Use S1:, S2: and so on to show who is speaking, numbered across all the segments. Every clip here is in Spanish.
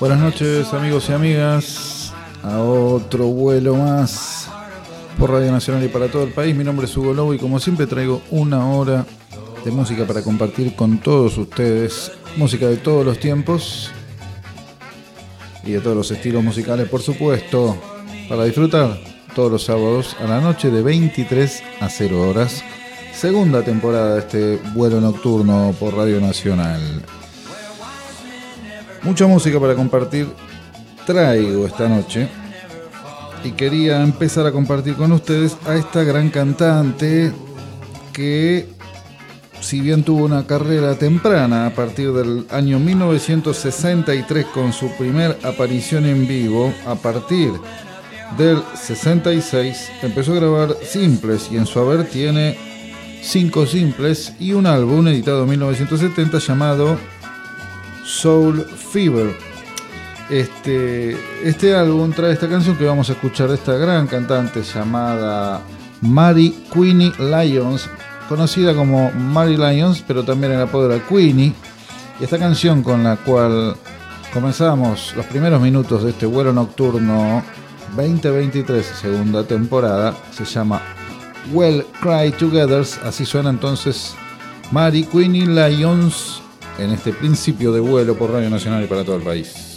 S1: Buenas noches amigos y amigas, a otro vuelo más por Radio Nacional y para todo el país. Mi nombre es Hugo Lobo y como siempre traigo una hora de música para compartir con todos ustedes. Música de todos los tiempos y de todos los estilos musicales, por supuesto, para disfrutar todos los sábados a la noche de 23 a 0 horas. Segunda temporada de este vuelo nocturno por Radio Nacional. Mucha música para compartir traigo esta noche. Y quería empezar a compartir con ustedes a esta gran cantante que si bien tuvo una carrera temprana a partir del año 1963 con su primer aparición en vivo, a partir del 66 empezó a grabar simples y en su haber tiene cinco simples y un álbum editado en 1970 llamado Soul Fever. Este, este álbum trae esta canción que vamos a escuchar de esta gran cantante llamada Mary Queenie Lyons, conocida como Mary Lyons, pero también en apodo de Queenie. Y esta canción con la cual comenzamos los primeros minutos de este vuelo nocturno 2023, segunda temporada, se llama Well Cry Together. Así suena entonces Mary Queenie Lyons en este principio de vuelo por Radio Nacional y para todo el país.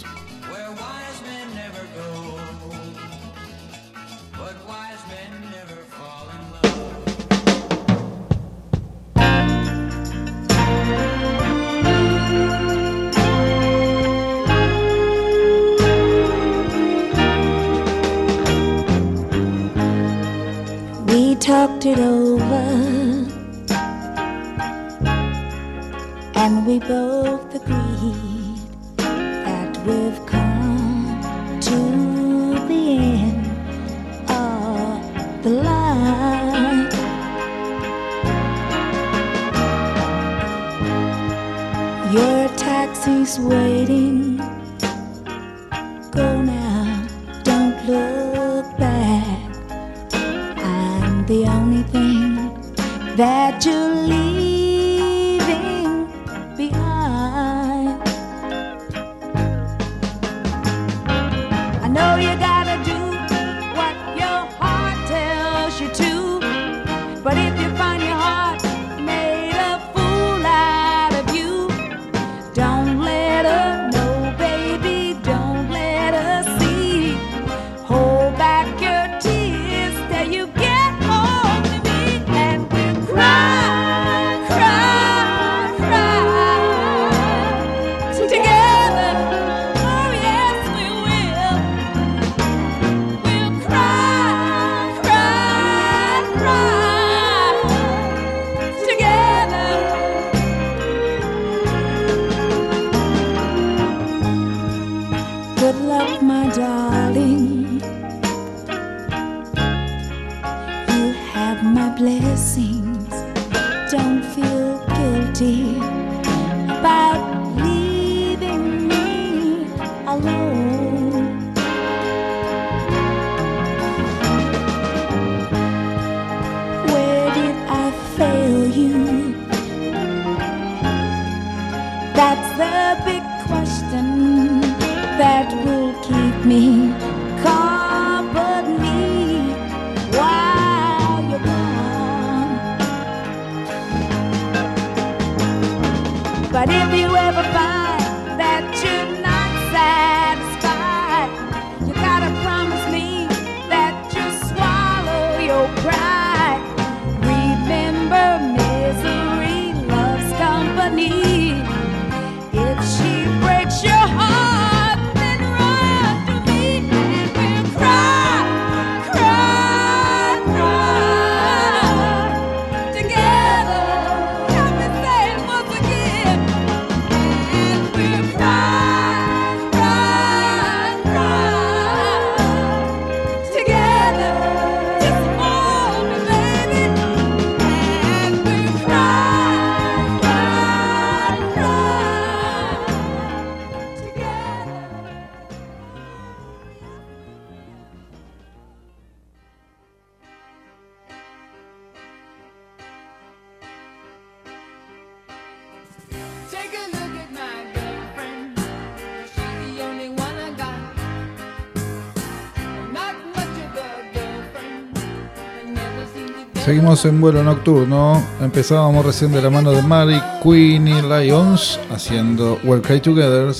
S2: Seguimos en vuelo nocturno. Empezábamos recién de la mano de Mary Queenie Lions haciendo Work Cry Together.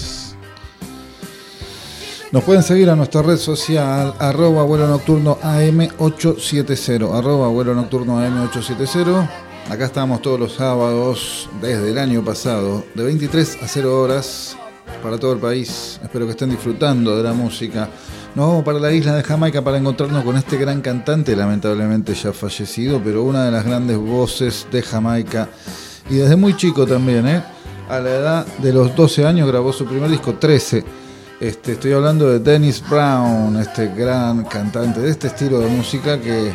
S2: Nos pueden seguir a nuestra red social arroba vuelo nocturno AM870 arroba vuelo nocturno AM870 Acá estamos todos los sábados desde el año pasado de 23 a 0 horas para todo el país. Espero que estén disfrutando de la música. Nos vamos para la isla de Jamaica para encontrarnos con este gran cantante, lamentablemente ya fallecido, pero una de las grandes voces de Jamaica. Y desde muy chico también, ¿eh? A la edad de los 12 años grabó su primer disco, 13. Este, estoy hablando de Dennis Brown, este gran cantante de este estilo de música que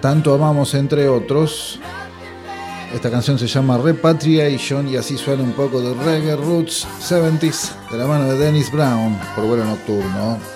S2: tanto amamos entre otros. Esta canción se llama Repatriation y así suena un poco de Reggae Roots 70s de la mano de Dennis Brown por vuelo nocturno.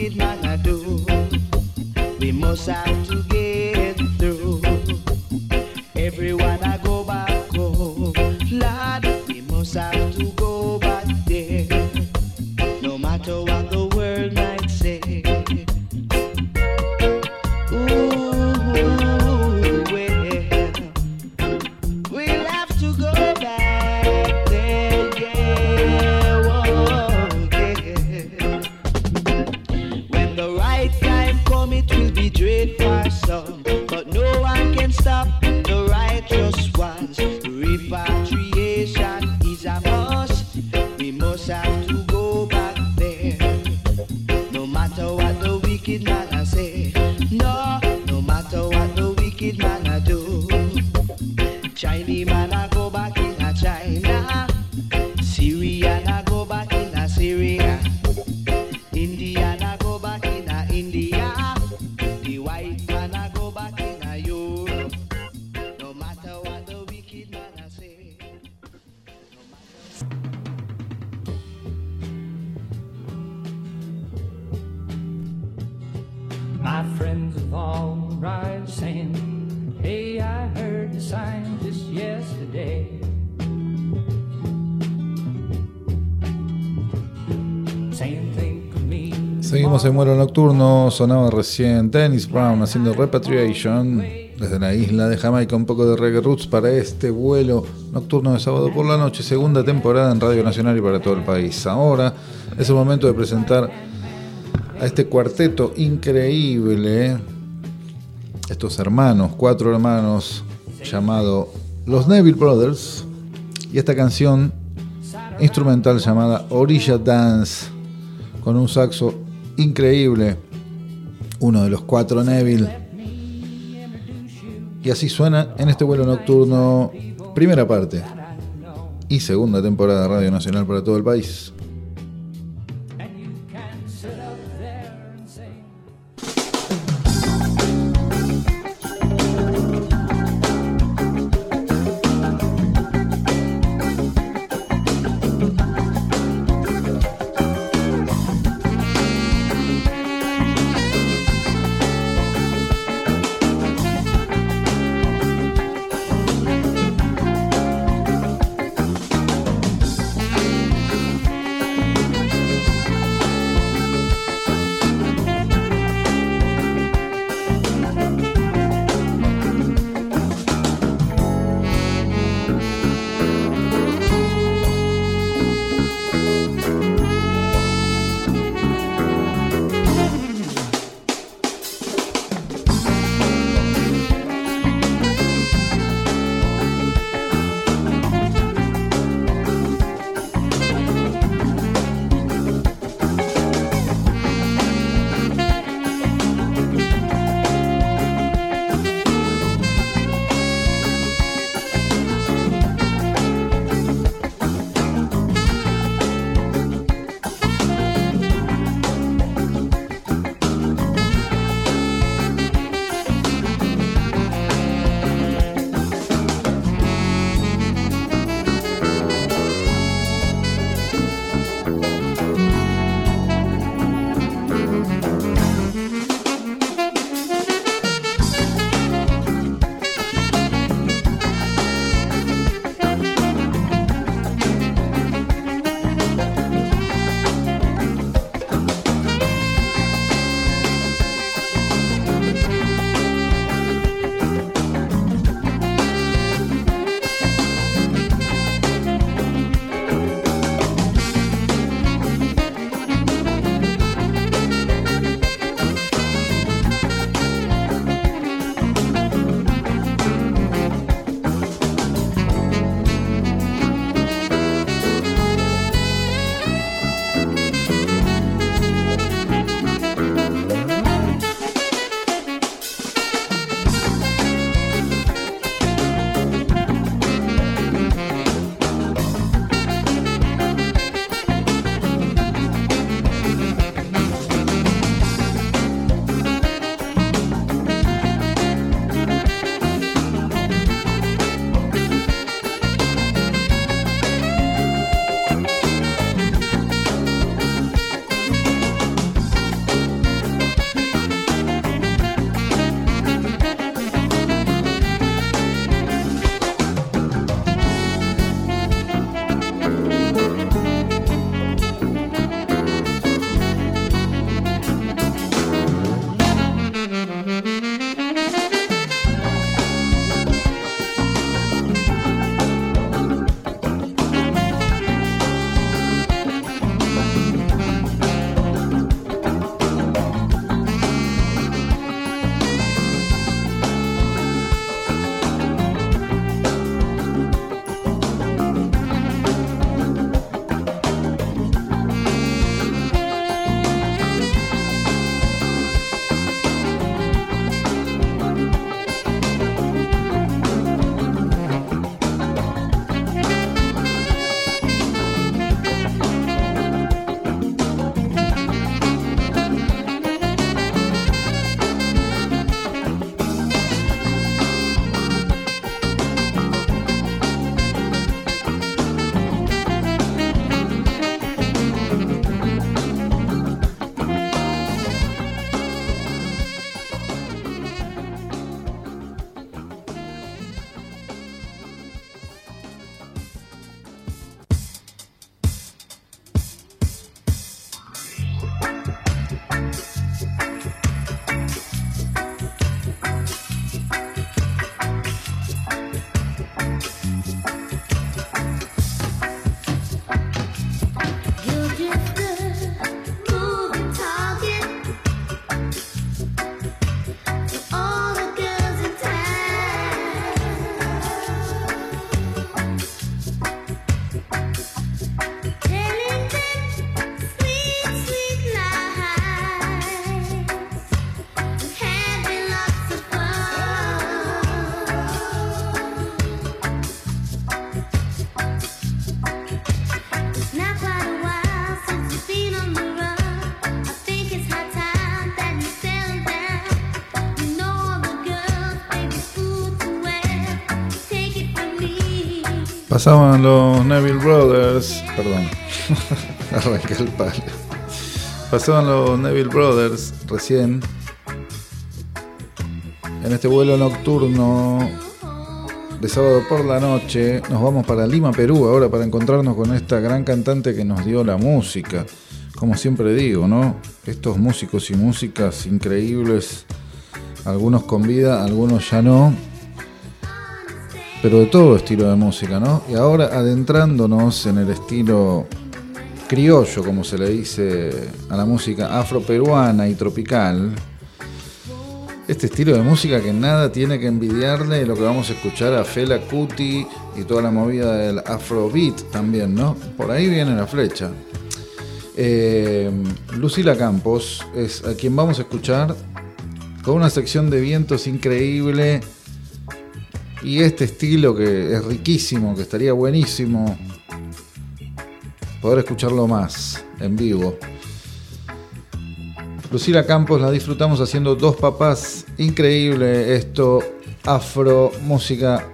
S2: naked night. Seguimos en vuelo nocturno, sonaba recién Dennis Brown haciendo Repatriation desde la isla de Jamaica, un poco de reggae roots para este vuelo nocturno de sábado por la noche, segunda temporada en Radio Nacional y para todo el país. Ahora es el momento de presentar a este cuarteto increíble, estos hermanos, cuatro hermanos, llamado Los Neville Brothers, y esta canción instrumental llamada Orilla Dance, con un saxo increíble, uno de los cuatro Neville. Y así suena en este vuelo nocturno, primera parte y segunda temporada de Radio Nacional para todo el país.
S3: Pasaban los Neville Brothers, perdón, arranqué el palo. Pasaban los Neville Brothers recién en este vuelo nocturno de sábado por la noche. Nos vamos para Lima, Perú, ahora para encontrarnos con esta gran cantante que nos dio la música. Como siempre digo, ¿no? Estos músicos y músicas increíbles, algunos con vida, algunos ya no pero de todo estilo de música, ¿no? Y ahora adentrándonos en el estilo criollo, como se le dice a la música afroperuana y tropical, este estilo de música que nada tiene que envidiarle lo que vamos a escuchar a Fela Kuti y toda la movida del afrobeat también, ¿no? Por ahí viene la flecha. Eh, Lucila Campos es a quien vamos a escuchar con una sección de vientos increíble y este estilo que es riquísimo, que estaría buenísimo poder escucharlo más en vivo. Lucila Campos la disfrutamos haciendo dos papás, increíble esto, afro, música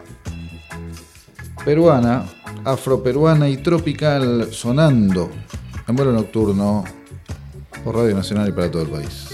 S3: peruana, afro peruana y tropical sonando en vuelo nocturno por Radio Nacional y para todo el país.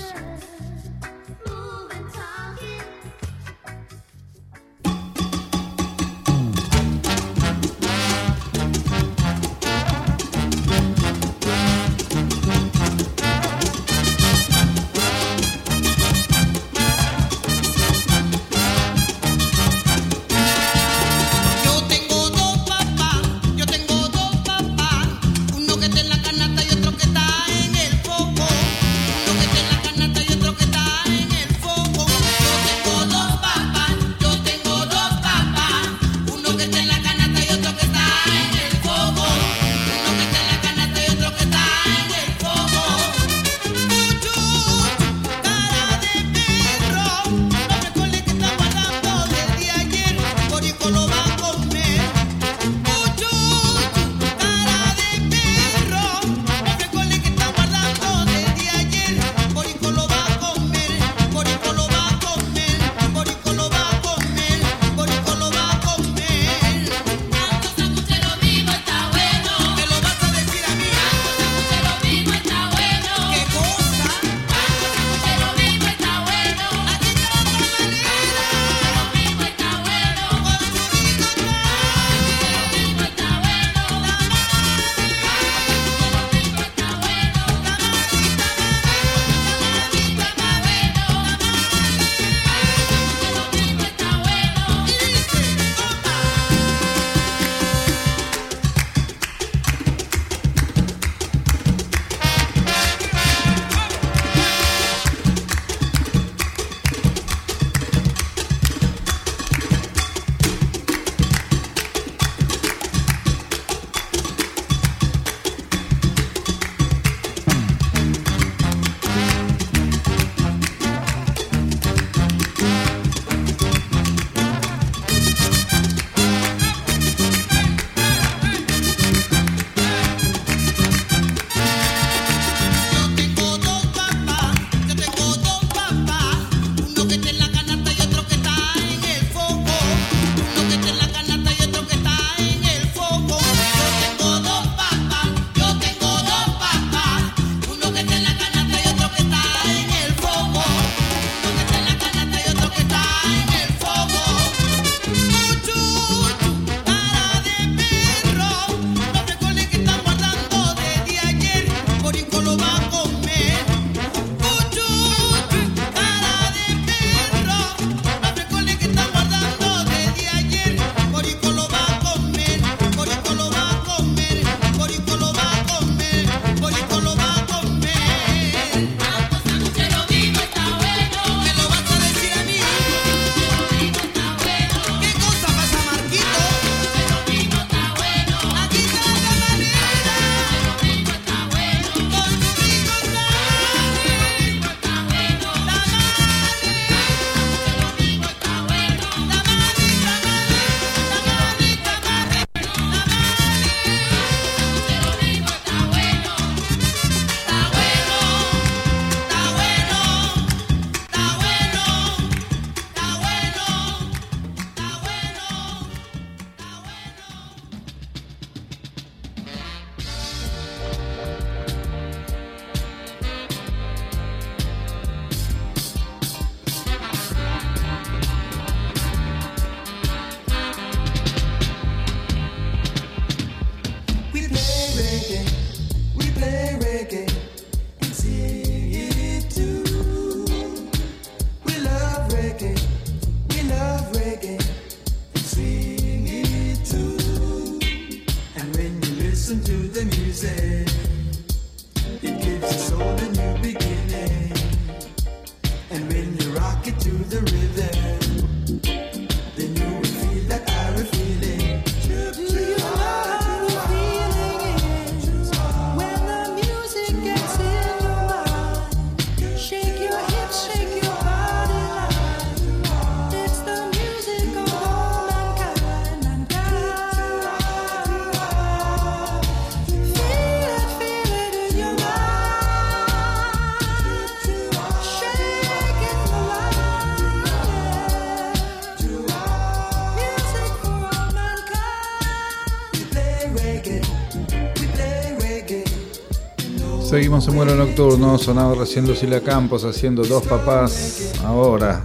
S3: Seguimos en vuelo nocturno, sonaba recién Lucila Campos haciendo dos papás. Ahora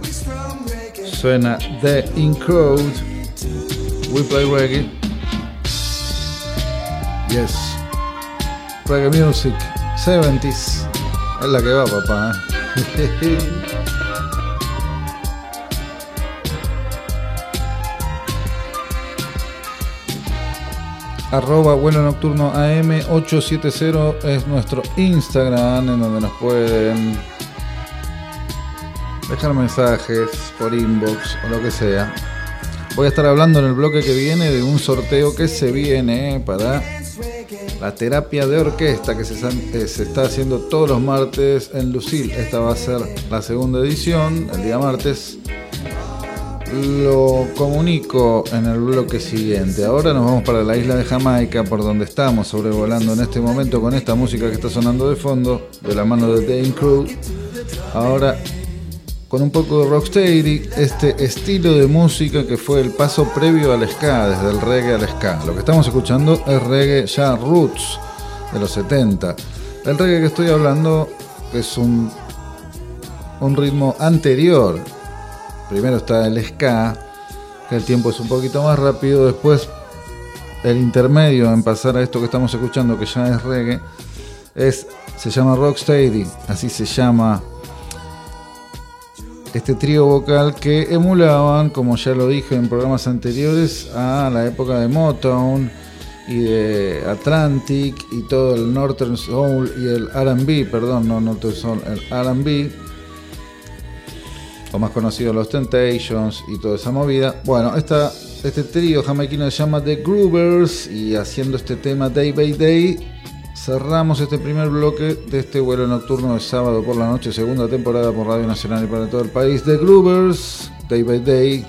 S3: suena The Incode. We play reggae. Yes. Reggae music. 70s. Es la que va, papá. ¿eh? arroba vuelo nocturno AM870 es nuestro Instagram en donde nos pueden dejar mensajes por inbox o lo que sea. Voy a estar hablando en el bloque que viene de un sorteo que se viene para la terapia de orquesta que se, eh, se está haciendo todos los martes en Lucil. Esta va a ser la segunda edición, el día martes lo comunico en el bloque siguiente. Ahora nos vamos para la isla de Jamaica, por donde estamos sobrevolando en este momento con esta música que está sonando de fondo, de la mano de Dane Crew. Ahora con un poco de rocksteady, este estilo de música que fue el paso previo al ska, desde el reggae al ska. Lo que estamos escuchando es reggae ya roots de los 70. El reggae que estoy hablando es un, un ritmo anterior primero está el ska, que el tiempo es un poquito más rápido, después el intermedio en pasar a esto que estamos escuchando, que ya es reggae, es, se llama Rocksteady, así se llama este trío vocal que emulaban, como ya lo dije en programas anteriores, a la época de Motown y de Atlantic y todo el Northern Soul y el RB, perdón, no Northern Soul, el RB o más conocido los Temptations y toda esa movida. Bueno, esta, este trío jamaiquino se llama The Groovers y haciendo este tema Day by Day cerramos este primer bloque de este vuelo nocturno de sábado por la noche, segunda temporada por Radio Nacional y para todo el país. The Groovers, Day by Day,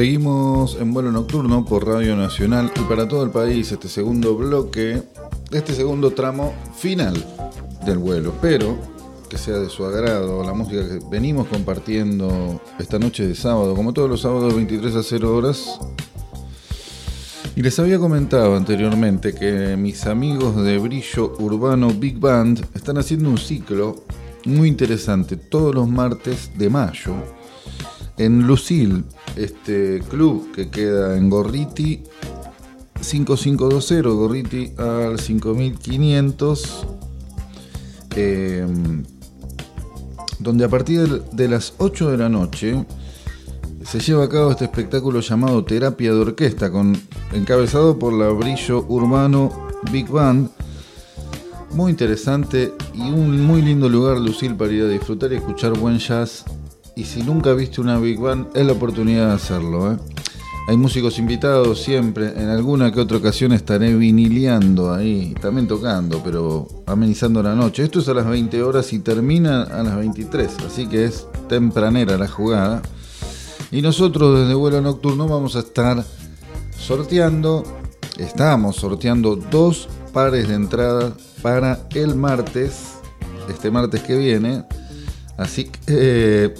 S3: Seguimos en vuelo nocturno por Radio Nacional y para todo el país este segundo bloque, este segundo tramo final del vuelo, pero que sea de su agrado la música que venimos compartiendo esta noche de sábado, como todos los sábados 23 a 0 horas. Y les había comentado anteriormente que mis amigos de Brillo Urbano Big Band están haciendo un ciclo muy interesante todos los martes de mayo en Lucil, este club que queda en Gorriti 5520, Gorriti al 5500, em, donde a partir de las 8 de la noche se lleva a cabo este espectáculo llamado Terapia de Orquesta, con, encabezado por la Brillo Urbano Big Band. Muy interesante y un muy lindo lugar, Lucil, para ir a disfrutar y escuchar buen jazz y si nunca viste una Big Band, es la oportunidad de hacerlo. ¿eh? Hay músicos invitados siempre, en alguna que otra ocasión estaré vinileando ahí, también tocando, pero amenizando la noche. Esto es a las 20 horas y termina a las 23, así que es tempranera la jugada. Y nosotros desde vuelo nocturno vamos a estar sorteando, estamos sorteando dos pares de entradas para el martes, este martes que viene. Así que eh,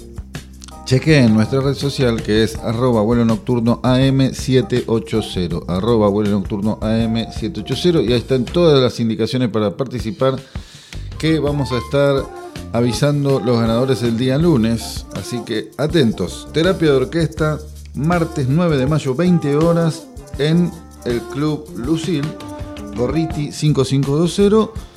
S3: Cheque en nuestra red social que es arroba vuelo nocturno AM780, arroba vuelo nocturno AM780 y ahí están todas las indicaciones para participar que vamos a estar avisando los ganadores el día lunes. Así que atentos, terapia de orquesta, martes 9 de mayo, 20 horas en el Club Lucil, Gorriti 5520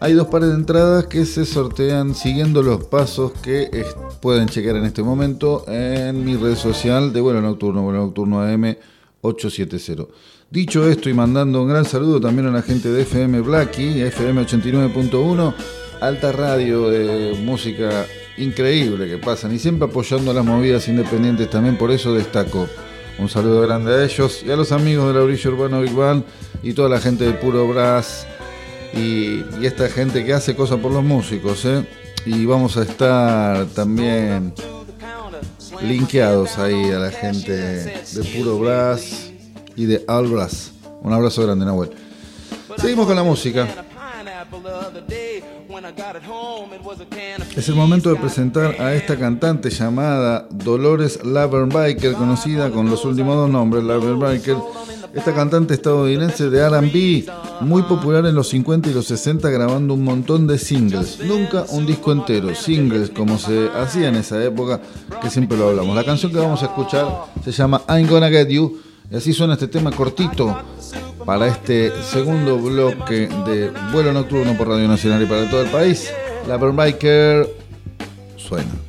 S3: hay dos pares de entradas que se sortean siguiendo los pasos que pueden chequear en este momento en mi red social de Vuelo Nocturno, Vuelo Nocturno AM 870. Dicho esto y mandando un gran saludo también a la gente de FM Blacky, FM 89.1, alta radio de música increíble que pasan y siempre apoyando a las movidas independientes también, por eso destaco. Un saludo grande a ellos y a los amigos de la Orilla Urbano Big Band y toda la gente de Puro Brass y, esta gente que hace cosas por los músicos. ¿eh? Y vamos a estar también linkeados ahí a la gente de Puro Brass y de All Brass. Un abrazo grande, Nahuel. Seguimos con la música. Es el momento de presentar a esta cantante llamada Dolores Laverbiker, conocida con los últimos dos nombres, Laverbiker esta cantante estadounidense de RB, muy popular en los 50 y los 60, grabando un montón de singles. Nunca un disco entero, singles como se hacía en esa época, que siempre lo hablamos. La canción que vamos a escuchar se llama I'm Gonna Get You, y así suena este tema cortito para este segundo bloque de vuelo nocturno por Radio Nacional y para todo el país. La Biker suena.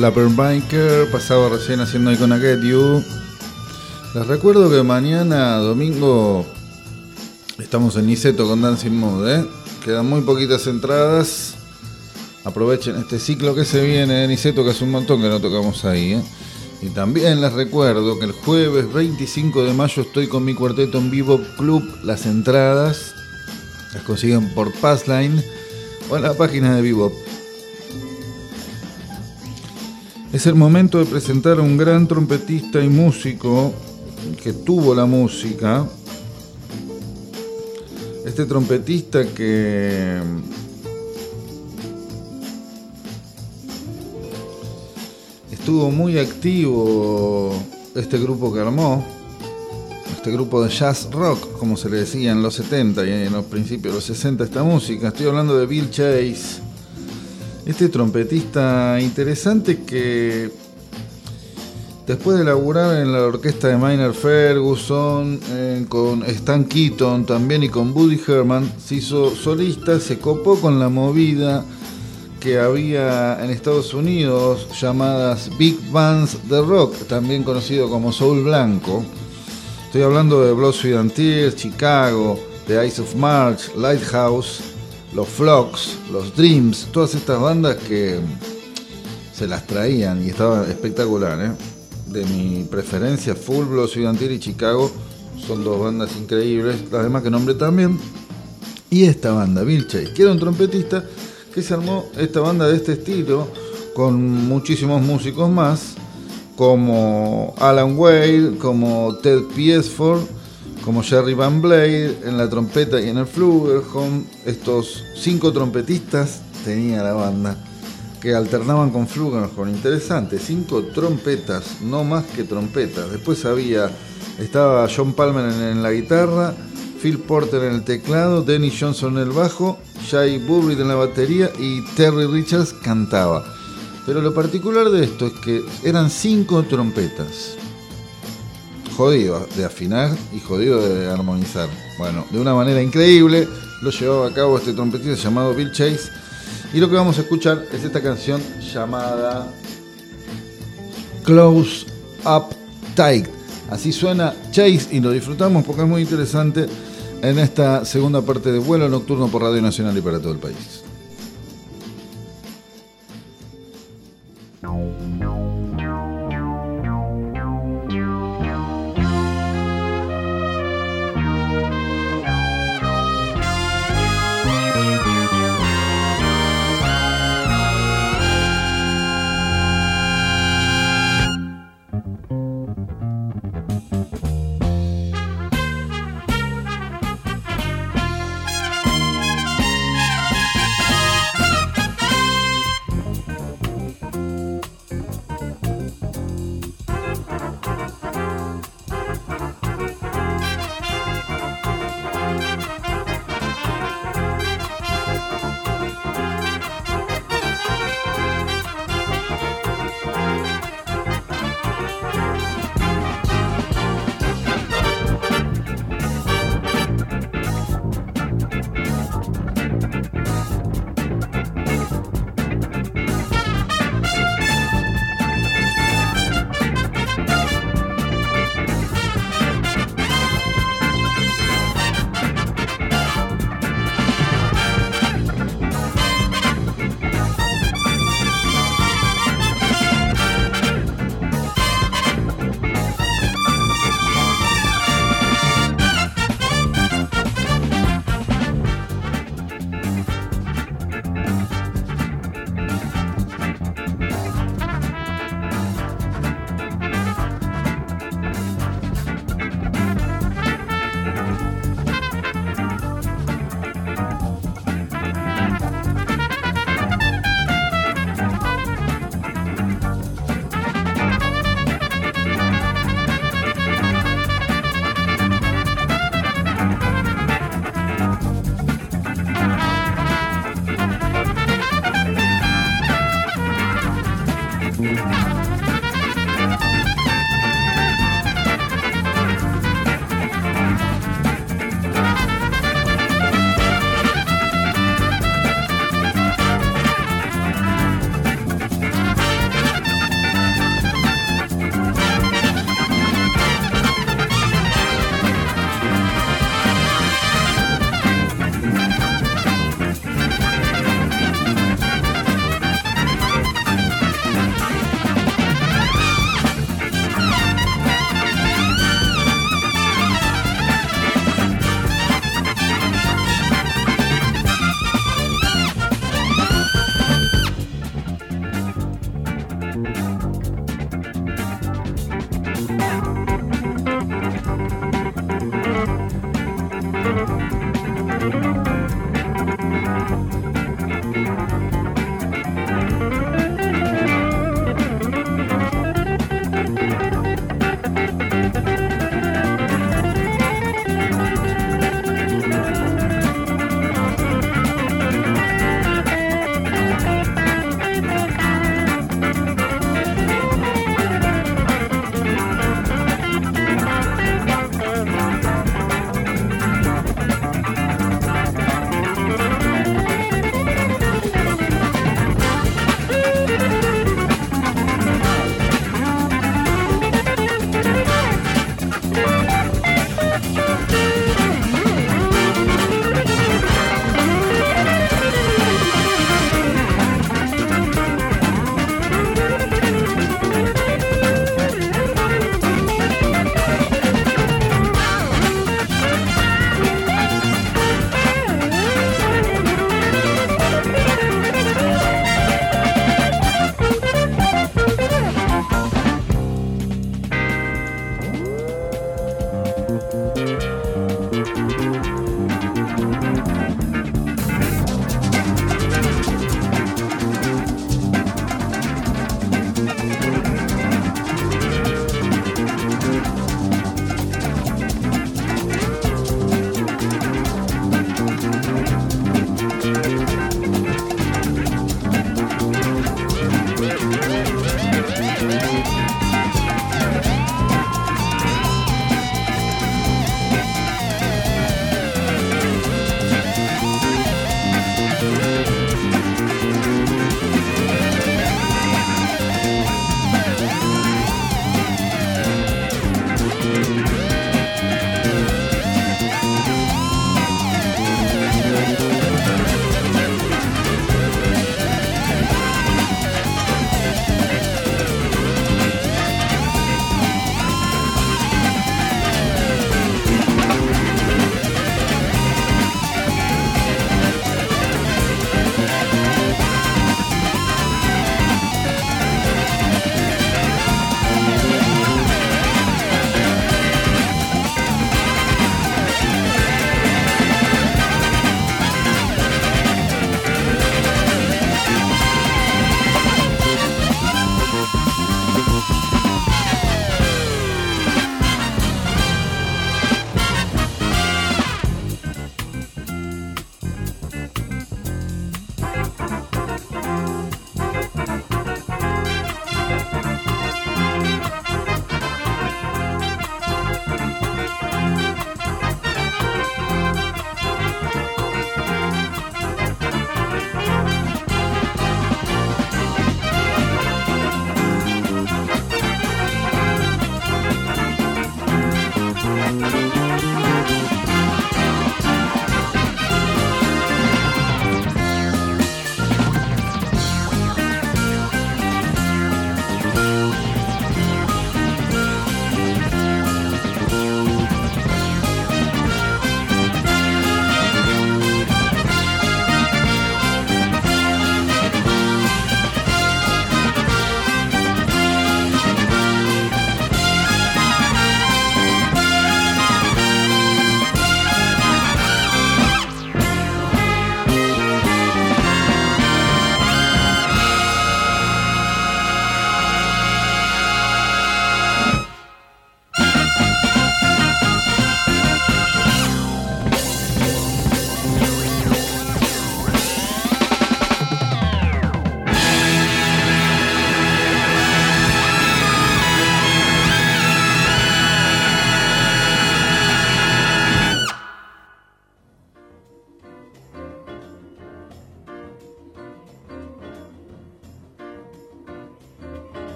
S3: Biker pasaba recién haciendo Icona Get You. Les recuerdo que mañana, domingo, estamos en Niceto con Dancing Mode. ¿eh? Quedan muy poquitas entradas. Aprovechen este ciclo que se viene en Niceto, que es un montón que no tocamos ahí. ¿eh? Y también les recuerdo que el jueves 25 de mayo estoy con mi cuarteto en Vivo Club. Las entradas las consiguen por Passline o en la página de Vivo. Es el momento de presentar a un gran trompetista y músico que tuvo la música. Este trompetista que estuvo muy activo este grupo que armó, este grupo de jazz rock, como se le decía en los 70 y en los principios de los 60 esta música. Estoy hablando de Bill Chase este trompetista interesante que después de laburar en la orquesta de Minor Ferguson, eh, con Stan Keaton también y con Buddy Herman, se hizo solista, se copó con la movida que había en Estados Unidos llamadas Big Bands de Rock, también conocido como Soul Blanco. Estoy hablando de Blood, Sweat and Chicago, The Ice of March, Lighthouse, los Flocks, los Dreams, todas estas bandas que se las traían y estaba espectacular. ¿eh? De mi preferencia, Full Blood, Estudiantil y Chicago son dos bandas increíbles, las demás que nombré también. Y esta banda, Bill Chase, que era un trompetista que se armó esta banda de este estilo con muchísimos músicos más, como Alan Wade, como Ted Piesford como Jerry Van Blade en la trompeta y en el flugelhorn. Estos cinco trompetistas tenía la banda que alternaban con flugelhorn. Interesante, cinco trompetas, no más que trompetas. Después había, estaba John Palmer en, la guitarra, Phil Porter en el teclado, Denny Johnson en el bajo, Jay Burrid en la batería y Terry Richards cantaba. Pero lo particular de esto es que eran cinco trompetas jodido de afinar y jodido de armonizar. Bueno, de una manera increíble lo llevaba a cabo este trompetista llamado Bill Chase. Y lo que vamos a escuchar es esta canción llamada Close Up Tight. Así suena Chase y lo disfrutamos porque es muy interesante en esta segunda parte de vuelo nocturno por Radio Nacional y para todo el país.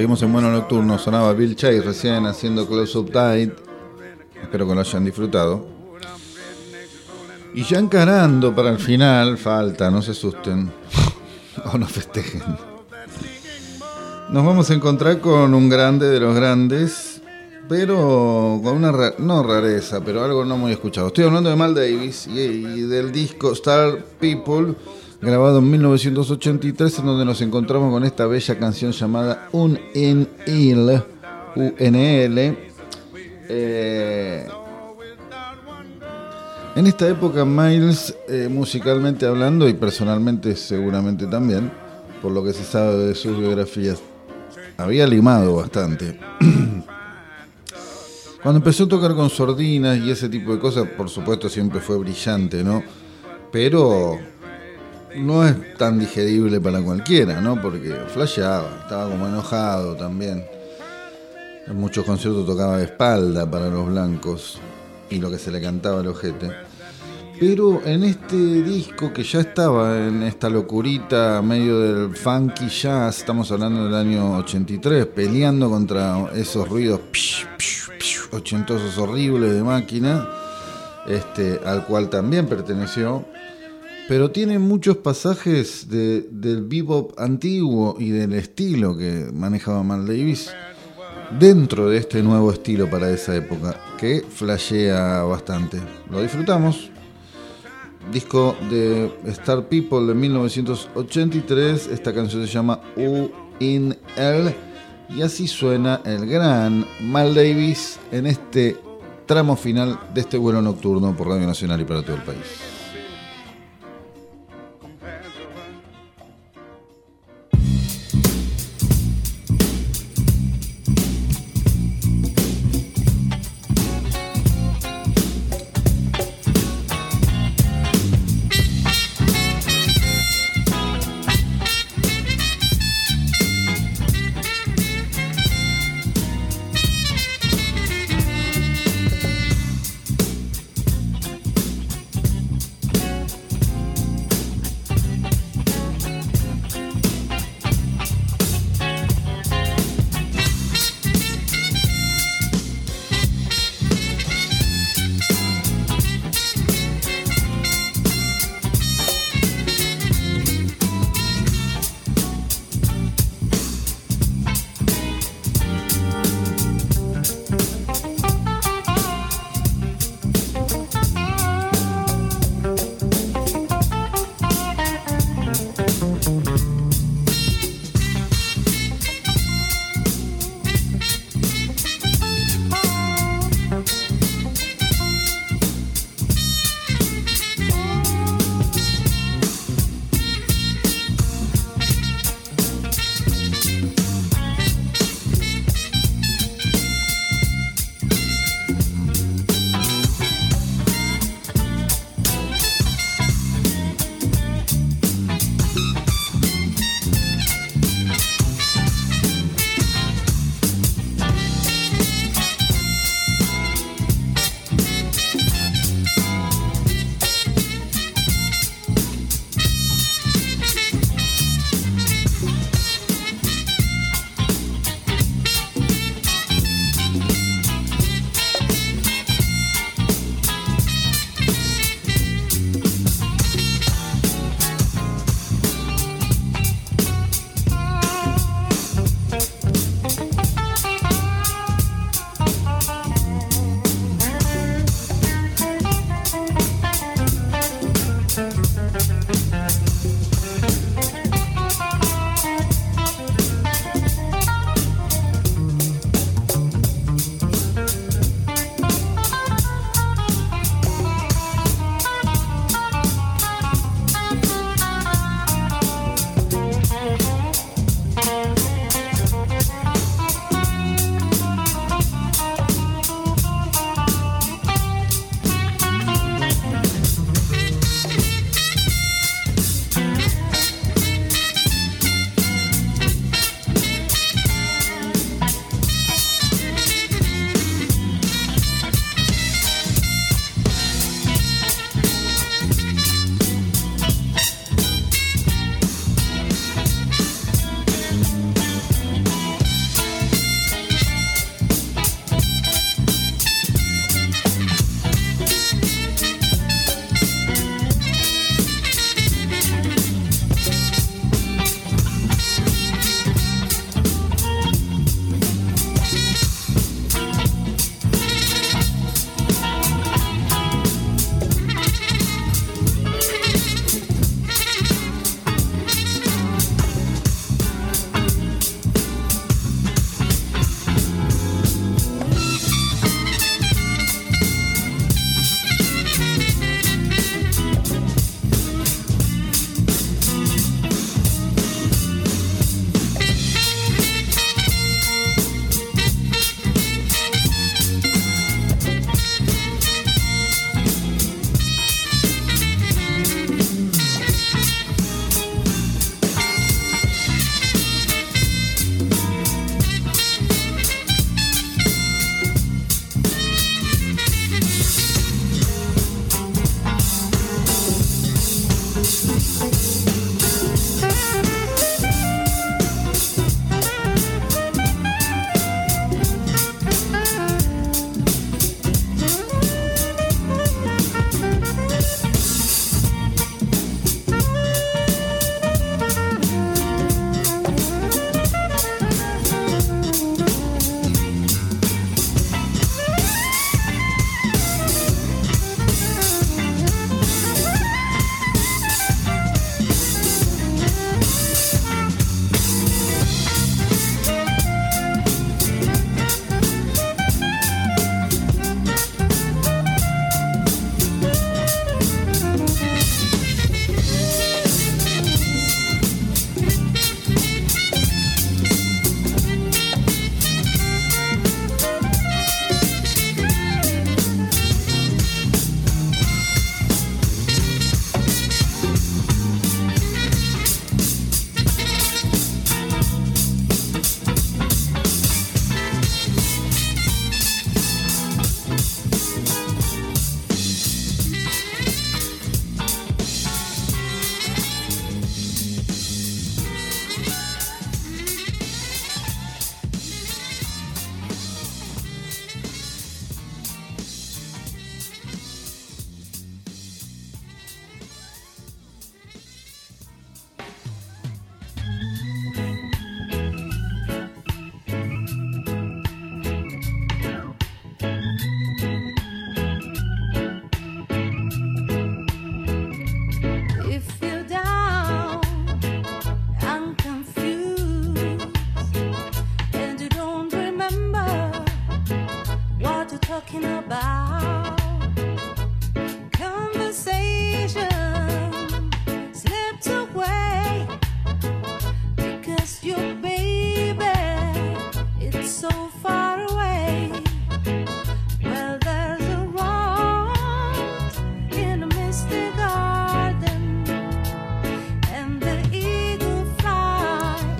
S3: Seguimos en Bueno Nocturno, sonaba Bill Chase recién haciendo Close Up Tight. Espero que lo hayan disfrutado. Y ya encarando para el final, falta, no se asusten o no festejen. Nos vamos a encontrar con un grande de los grandes, pero con una, ra- no rareza, pero algo no muy escuchado. Estoy hablando de Mal Davis y, y del disco Star People, grabado en 1983, en donde nos encontramos con esta bella canción llamada Un in Il, UNL. Eh, en esta época Miles, eh, musicalmente hablando y personalmente seguramente también, por lo que se sabe de sus biografías, había limado bastante. Cuando empezó a tocar con sordinas y ese tipo de cosas, por supuesto siempre fue brillante, ¿no? Pero no es tan digerible para cualquiera, ¿no? Porque flasheaba, estaba como enojado también. En muchos conciertos tocaba de espalda para los blancos y lo que se le cantaba al ojete. Pero en este disco que ya estaba en esta locurita medio del funky jazz, estamos hablando del año 83, peleando contra esos ruidos psh, psh, psh, ochentosos horribles de máquina, este, al cual también perteneció. Pero tiene muchos pasajes de- del bebop antiguo y del estilo que manejaba Mal Davis dentro de este nuevo estilo para esa época, que flashea bastante. Lo disfrutamos. Disco de Star People de 1983. Esta canción se llama U in L. Y así suena el gran Mal Davis en este tramo final de este vuelo nocturno por Radio Nacional y para todo el país.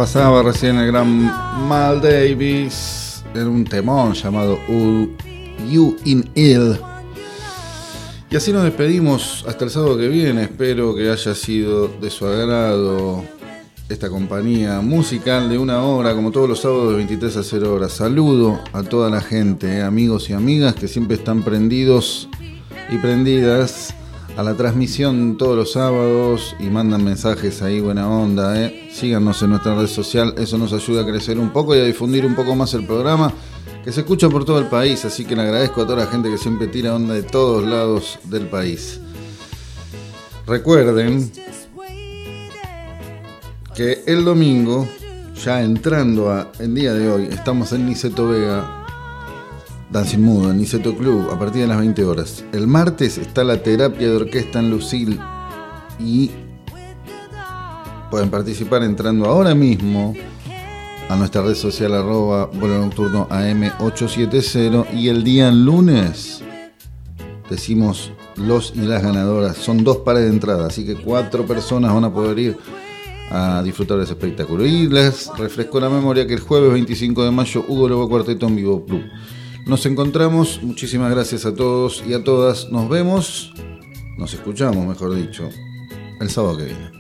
S3: Pasaba recién el gran Mal Davis en un temón llamado You in Ill. Y así nos despedimos hasta el sábado que viene. Espero que haya sido de su agrado esta compañía musical de una hora, como todos los sábados de 23 a 0 horas. Saludo a toda la gente, eh, amigos y amigas que siempre están prendidos y prendidas a la transmisión todos los sábados y mandan mensajes ahí, buena onda. Eh. Síganos en nuestra red social, eso nos ayuda a crecer un poco y a difundir un poco más el programa que se escucha por todo el país, así que le agradezco a toda la gente que siempre tira onda de todos lados del país. Recuerden que el domingo, ya entrando a el día de hoy, estamos en Niceto Vega, Dancing Mudo, en Niceto Club, a partir de las 20 horas. El martes está la terapia de orquesta en Lucil y pueden participar entrando ahora mismo a nuestra red social arroba vuelo nocturno AM870 y el día lunes decimos los y las ganadoras. Son dos pares de entrada, así que cuatro personas van a poder ir a disfrutar de ese espectáculo. Y les refresco la memoria que el jueves 25 de mayo Hugo Lobo Cuarteto en Vivo Club. Nos encontramos, muchísimas gracias a todos y a todas. Nos vemos, nos escuchamos, mejor dicho, el sábado que viene.